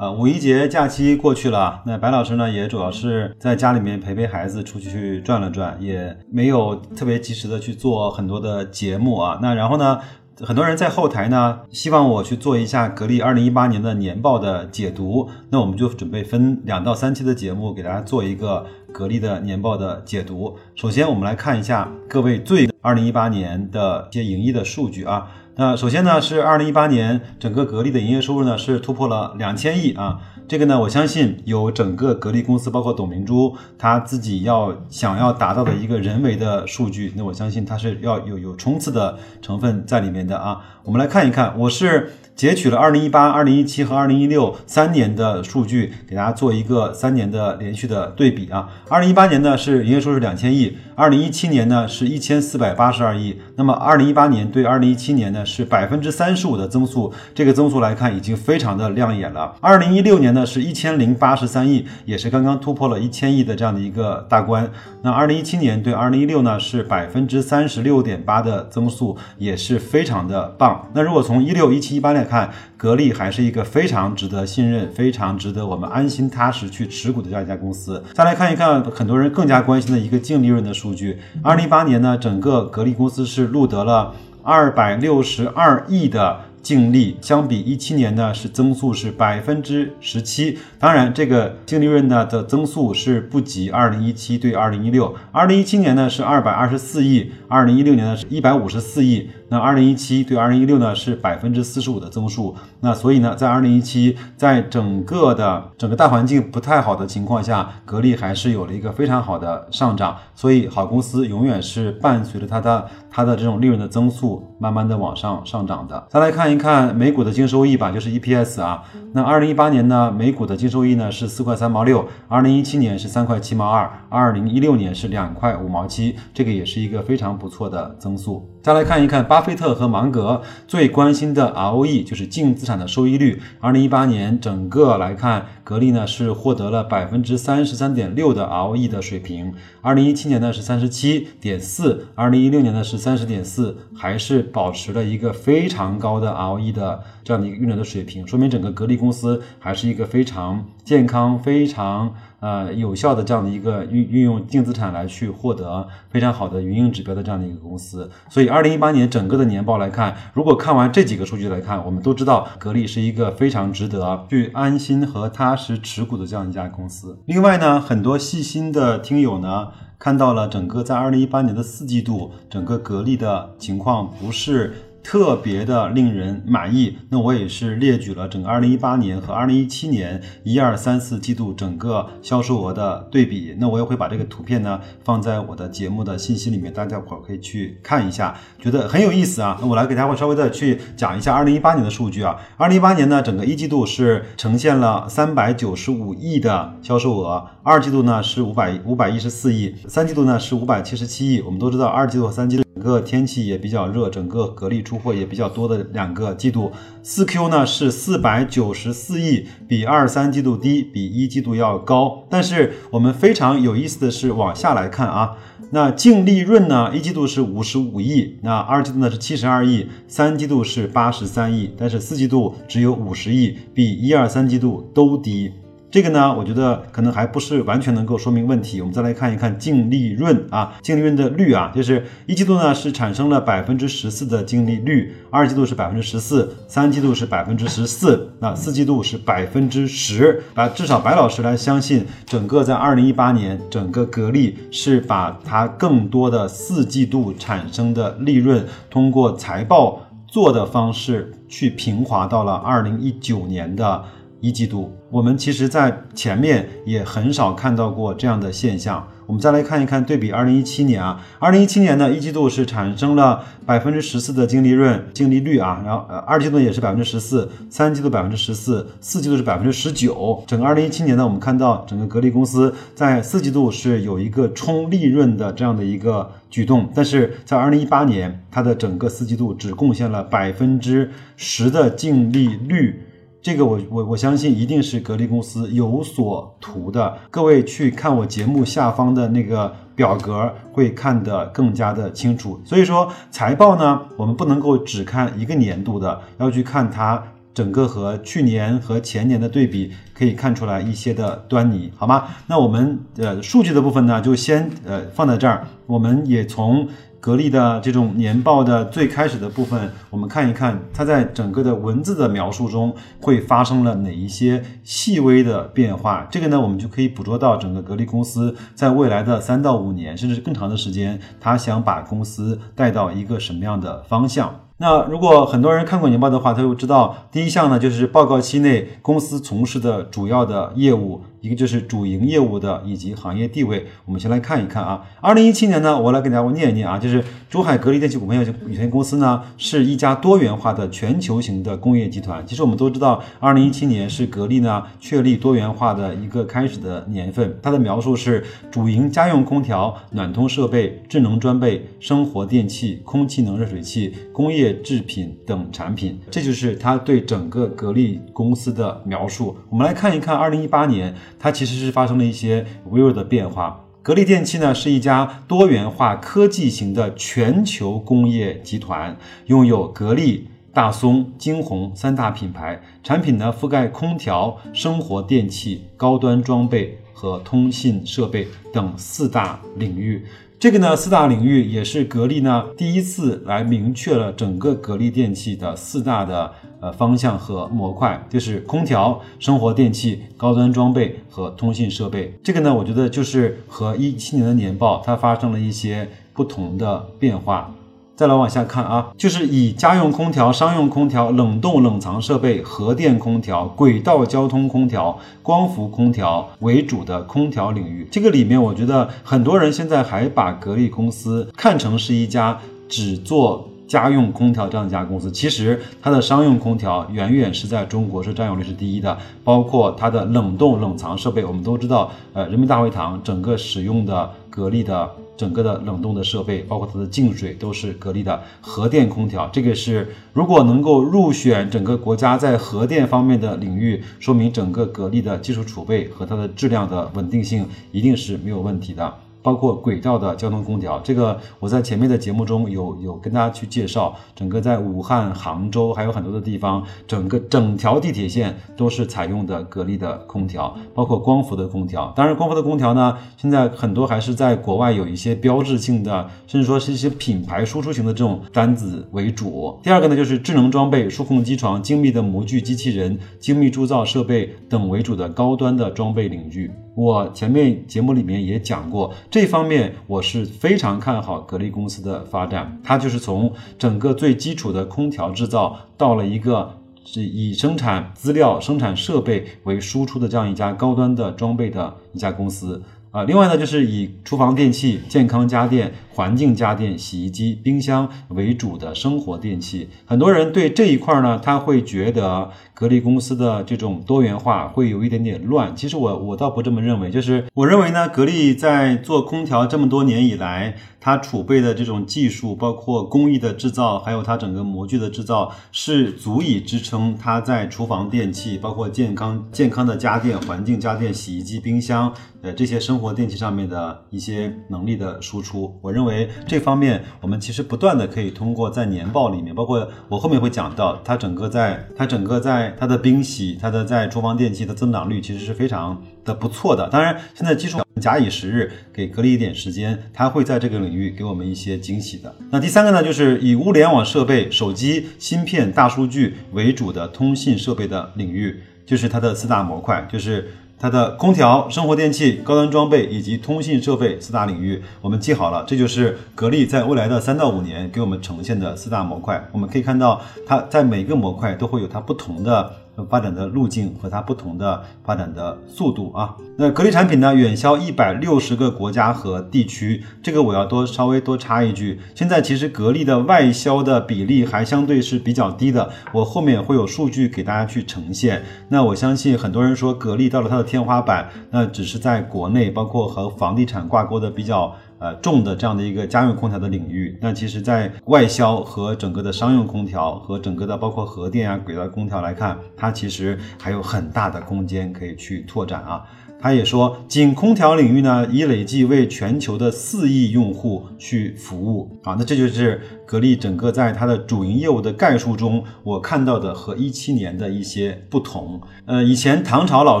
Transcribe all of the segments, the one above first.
啊，五一节假期过去了，那白老师呢也主要是在家里面陪陪孩子，出去去转了转，也没有特别及时的去做很多的节目啊。那然后呢，很多人在后台呢希望我去做一下格力二零一八年的年报的解读，那我们就准备分两到三期的节目给大家做一个格力的年报的解读。首先，我们来看一下各位最二零一八年的一些营业的数据啊。那首先呢，是二零一八年整个格力的营业收入呢是突破了两千亿啊，这个呢我相信有整个格力公司，包括董明珠他自己要想要达到的一个人为的数据，那我相信它是要有有冲刺的成分在里面的啊。我们来看一看，我是。截取了二零一八、二零一七和二零一六三年的数据，给大家做一个三年的连续的对比啊。二零一八年呢是营业收入两千亿，二零一七年呢是一千四百八十二亿。那么二零一八年对二零一七年呢是百分之三十五的增速，这个增速来看已经非常的亮眼了。二零一六年呢是一千零八十三亿，也是刚刚突破了一千亿的这样的一个大关。那二零一七年对二零一六呢是百分之三十六点八的增速，也是非常的棒。那如果从一六、一七、一八来看，格力还是一个非常值得信任、非常值得我们安心踏实去持股的这样一家公司。再来看一看很多人更加关心的一个净利润的数据。二零一八年呢，整个格力公司是录得了二百六十二亿的。净利相比一七年呢是增速是百分之十七，当然这个净利润呢的增速是不及二零一七对二零一六，二零一七年呢是二百二十四亿，二零一六年呢是一百五十四亿，那二零一七对二零一六呢是百分之四十五的增速，那所以呢在二零一七在整个的整个大环境不太好的情况下，格力还是有了一个非常好的上涨，所以好公司永远是伴随着它的它的这种利润的增速慢慢的往上上涨的。再来看。一看美股的净收益吧，就是 EPS 啊。那二零一八年呢，美股的净收益呢是四块三毛六，二零一七年是三块七毛二，二零一六年是两块五毛七，这个也是一个非常不错的增速。再来看一看巴菲特和芒格最关心的 ROE，就是净资产的收益率。二零一八年整个来看，格力呢是获得了百分之三十三点六的 ROE 的水平。二零一七年呢是三十七点四，二零一六年呢是三十点四，还是保持了一个非常高的 ROE 的这样的一个运转的水平，说明整个格力公司还是一个非常健康、非常。呃，有效的这样的一个运运用净资产来去获得非常好的营运指标的这样的一个公司，所以二零一八年整个的年报来看，如果看完这几个数据来看，我们都知道格力是一个非常值得去安心和踏实持股的这样一家公司。另外呢，很多细心的听友呢看到了整个在二零一八年的四季度，整个格力的情况不是。特别的令人满意。那我也是列举了整个二零一八年和二零一七年一二三四季度整个销售额的对比。那我也会把这个图片呢放在我的节目的信息里面，大家伙可以去看一下，觉得很有意思啊。那我来给大家伙稍微的去讲一下二零一八年的数据啊。二零一八年呢，整个一季度是呈现了三百九十五亿的销售额，二季度呢是五百五百一十四亿，三季度呢是五百七十七亿。我们都知道二季度和三季度。整个天气也比较热，整个格力出货也比较多的两个季度，四 Q 呢是四百九十四亿，比二三季度低，比一季度要高。但是我们非常有意思的是往下来看啊，那净利润呢，一季度是五十五亿，那二季度呢是七十二亿，三季度是八十三亿，但是四季度只有五十亿，比一二三季度都低。这个呢，我觉得可能还不是完全能够说明问题。我们再来看一看净利润啊，净利润的率啊，就是一季度呢是产生了百分之十四的净利率，二季度是百分之十四，三季度是百分之十四，那四季度是百分之十啊。至少白老师来相信，整个在二零一八年，整个格力是把它更多的四季度产生的利润，通过财报做的方式去平滑到了二零一九年的。一季度，我们其实，在前面也很少看到过这样的现象。我们再来看一看对比二零一七年啊，二零一七年呢一季度是产生了百分之十四的净利润净利率啊，然后呃二季度也是百分之十四，三季度百分之十四，四季度是百分之十九。整个二零一七年呢，我们看到整个格力公司在四季度是有一个冲利润的这样的一个举动，但是在二零一八年，它的整个四季度只贡献了百分之十的净利率。这个我我我相信一定是格力公司有所图的。各位去看我节目下方的那个表格，会看得更加的清楚。所以说财报呢，我们不能够只看一个年度的，要去看它整个和去年和前年的对比，可以看出来一些的端倪，好吗？那我们呃数据的部分呢，就先呃放在这儿，我们也从。格力的这种年报的最开始的部分，我们看一看它在整个的文字的描述中会发生了哪一些细微的变化。这个呢，我们就可以捕捉到整个格力公司在未来的三到五年，甚至更长的时间，它想把公司带到一个什么样的方向。那如果很多人看过年报的话，他就知道第一项呢，就是报告期内公司从事的主要的业务。一个就是主营业务的以及行业地位，我们先来看一看啊。二零一七年呢，我来给大家念一念啊，就是珠海格力电器股份有限公司呢是一家多元化的全球型的工业集团。其实我们都知道，二零一七年是格力呢确立多元化的一个开始的年份。它的描述是主营家用空调、暖通设备、智能装备、生活电器、空气能热水器、工业制品等产品。这就是它对整个格力公司的描述。我们来看一看二零一八年。它其实是发生了一些微弱的变化。格力电器呢是一家多元化科技型的全球工业集团，拥有格力、大松、晶弘三大品牌，产品呢覆盖空调、生活电器、高端装备和通信设备等四大领域。这个呢，四大领域也是格力呢第一次来明确了整个格力电器的四大的呃方向和模块，就是空调、生活电器、高端装备和通信设备。这个呢，我觉得就是和一七年的年报它发生了一些不同的变化。再来往下看啊，就是以家用空调、商用空调、冷冻冷藏设备、核电空调、轨道交通空调、光伏空调为主的空调领域。这个里面，我觉得很多人现在还把格力公司看成是一家只做家用空调这样一家公司。其实它的商用空调远远是在中国是占有率是第一的，包括它的冷冻冷藏设备，我们都知道，呃，人民大会堂整个使用的格力的。整个的冷冻的设备，包括它的净水，都是格力的核电空调。这个是如果能够入选整个国家在核电方面的领域，说明整个格力的技术储备和它的质量的稳定性一定是没有问题的。包括轨道的交通空调，这个我在前面的节目中有有跟大家去介绍，整个在武汉、杭州还有很多的地方，整个整条地铁线都是采用的格力的空调，包括光伏的空调。当然，光伏的空调呢，现在很多还是在国外有一些标志性的，甚至说是一些品牌输出型的这种单子为主。第二个呢，就是智能装备、数控机床、精密的模具、机器人、精密铸造设备等为主的高端的装备领域。我前面节目里面也讲过，这方面我是非常看好格力公司的发展。它就是从整个最基础的空调制造，到了一个是以生产资料、生产设备为输出的这样一家高端的装备的一家公司。啊，另外呢，就是以厨房电器、健康家电、环境家电、洗衣机、冰箱为主的生活电器。很多人对这一块呢，他会觉得格力公司的这种多元化会有一点点乱。其实我我倒不这么认为，就是我认为呢，格力在做空调这么多年以来。它储备的这种技术，包括工艺的制造，还有它整个模具的制造，是足以支撑它在厨房电器，包括健康健康的家电、环境家电、洗衣机、冰箱，呃这些生活电器上面的一些能力的输出。我认为这方面我们其实不断的可以通过在年报里面，包括我后面会讲到，它整个在它整个在它的冰洗、它的在厨房电器的增长率其实是非常的不错的。当然，现在技术。假以时日，给格力一点时间，它会在这个领域给我们一些惊喜的。那第三个呢，就是以物联网设备、手机芯片、大数据为主的通信设备的领域，就是它的四大模块，就是它的空调、生活电器、高端装备以及通信设备四大领域。我们记好了，这就是格力在未来的三到五年给我们呈现的四大模块。我们可以看到，它在每个模块都会有它不同的。发展的路径和它不同的发展的速度啊。那格力产品呢，远销一百六十个国家和地区。这个我要多稍微多插一句，现在其实格力的外销的比例还相对是比较低的。我后面会有数据给大家去呈现。那我相信很多人说格力到了它的天花板，那只是在国内，包括和房地产挂钩的比较。呃，重的这样的一个家用空调的领域，那其实，在外销和整个的商用空调和整个的包括核电啊、轨道空调来看，它其实还有很大的空间可以去拓展啊。他也说，仅空调领域呢，已累计为全球的四亿用户去服务啊。那这就是格力整个在它的主营业务的概述中，我看到的和一七年的一些不同。呃，以前唐朝老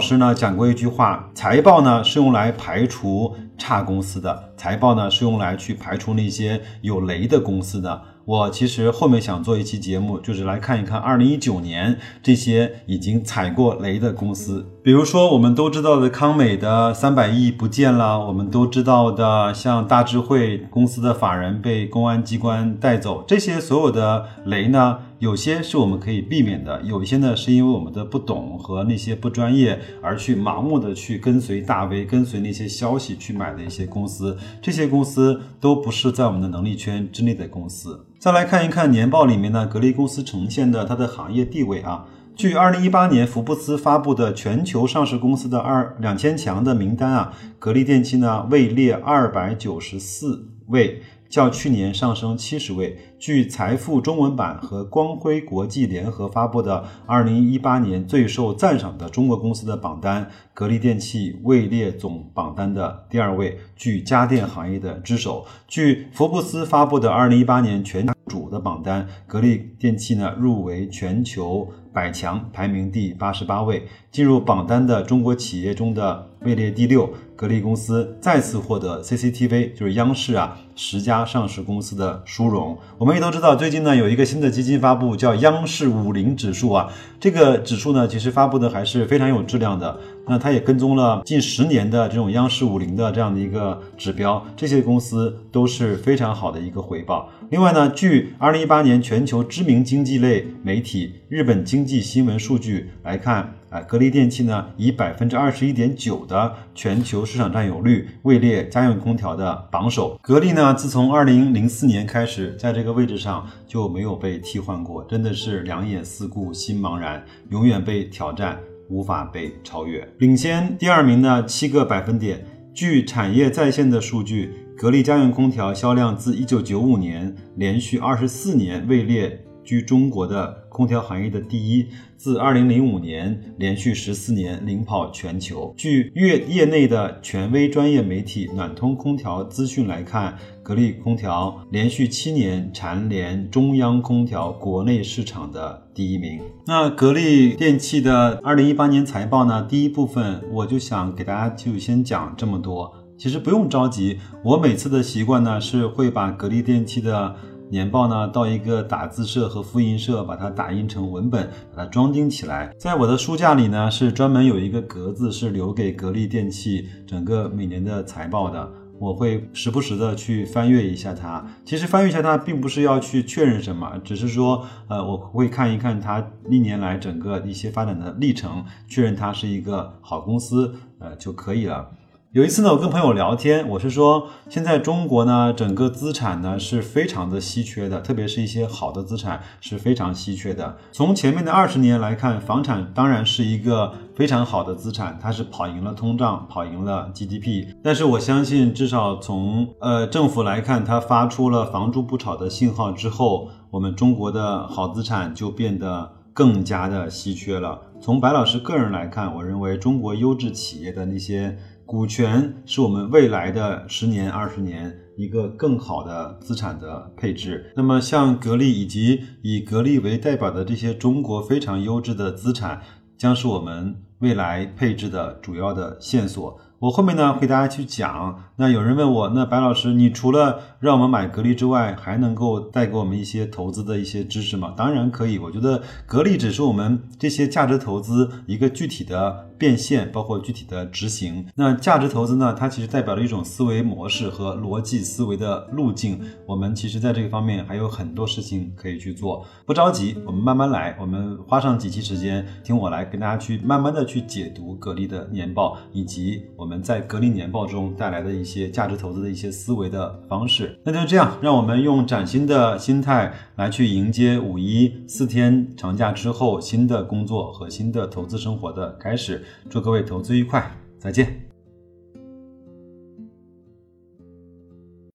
师呢讲过一句话，财报呢是用来排除差公司的，财报呢是用来去排除那些有雷的公司的。我其实后面想做一期节目，就是来看一看二零一九年这些已经踩过雷的公司，比如说我们都知道的康美的三百亿不见了，我们都知道的像大智慧公司的法人被公安机关带走，这些所有的雷呢？有些是我们可以避免的，有一些呢是因为我们的不懂和那些不专业而去盲目的去跟随大 V、跟随那些消息去买的一些公司，这些公司都不是在我们的能力圈之内的公司。再来看一看年报里面呢，格力公司呈现的它的行业地位啊。据二零一八年福布斯发布的全球上市公司的二两千强的名单啊，格力电器呢位列二百九十四位。较去年上升七十位。据财富中文版和光辉国际联合发布的二零一八年最受赞赏的中国公司的榜单，格力电器位列总榜单的第二位，居家电行业的之首。据福布斯发布的二零一八年全主的榜单，格力电器呢入围全球百强，排名第八十八位。进入榜单的中国企业中的位列第六。格力公司再次获得 CCTV，就是央视啊十家上市公司的殊荣。我们也都知道，最近呢有一个新的基金发布，叫央视五零指数啊。这个指数呢，其实发布的还是非常有质量的。那它也跟踪了近十年的这种央视五零的这样的一个指标，这些公司都是非常好的一个回报。另外呢，据二零一八年全球知名经济类媒体日本经济新闻数据来看。啊，格力电器呢，以百分之二十一点九的全球市场占有率，位列家用空调的榜首。格力呢，自从二零零四年开始，在这个位置上就没有被替换过，真的是两眼四顾心茫然，永远被挑战，无法被超越。领先第二名呢，七个百分点。据产业在线的数据，格力家用空调销量自一九九五年连续二十四年位列。居中国的空调行业的第一，自二零零五年连续十四年领跑全球。据业业内的权威专业媒体暖通空调资讯来看，格力空调连续七年蝉联中央空调国内市场的第一名。那格力电器的二零一八年财报呢？第一部分我就想给大家就先讲这么多。其实不用着急，我每次的习惯呢是会把格力电器的。年报呢，到一个打字社和复印社，把它打印成文本，把它装订起来。在我的书架里呢，是专门有一个格子，是留给格力电器整个每年的财报的。我会时不时的去翻阅一下它。其实翻阅一下它，并不是要去确认什么，只是说，呃，我会看一看它历年来整个一些发展的历程，确认它是一个好公司，呃，就可以了。有一次呢，我跟朋友聊天，我是说，现在中国呢，整个资产呢是非常的稀缺的，特别是一些好的资产是非常稀缺的。从前面的二十年来看，房产当然是一个非常好的资产，它是跑赢了通胀，跑赢了 GDP。但是我相信，至少从呃政府来看，它发出了房住不炒的信号之后，我们中国的好资产就变得更加的稀缺了。从白老师个人来看，我认为中国优质企业的那些。股权是我们未来的十年、二十年一个更好的资产的配置。那么，像格力以及以格力为代表的这些中国非常优质的资产，将是我们未来配置的主要的线索。我后面呢会大家去讲。那有人问我，那白老师，你除了让我们买格力之外，还能够带给我们一些投资的一些知识吗？当然可以。我觉得格力只是我们这些价值投资一个具体的变现，包括具体的执行。那价值投资呢，它其实代表了一种思维模式和逻辑思维的路径。我们其实在这个方面还有很多事情可以去做，不着急，我们慢慢来。我们花上几期时间，听我来跟大家去慢慢的去解读格力的年报，以及我们在格力年报中带来的一些。一些价值投资的一些思维的方式，那就这样，让我们用崭新的心态来去迎接五一四天长假之后新的工作和新的投资生活的开始。祝各位投资愉快，再见。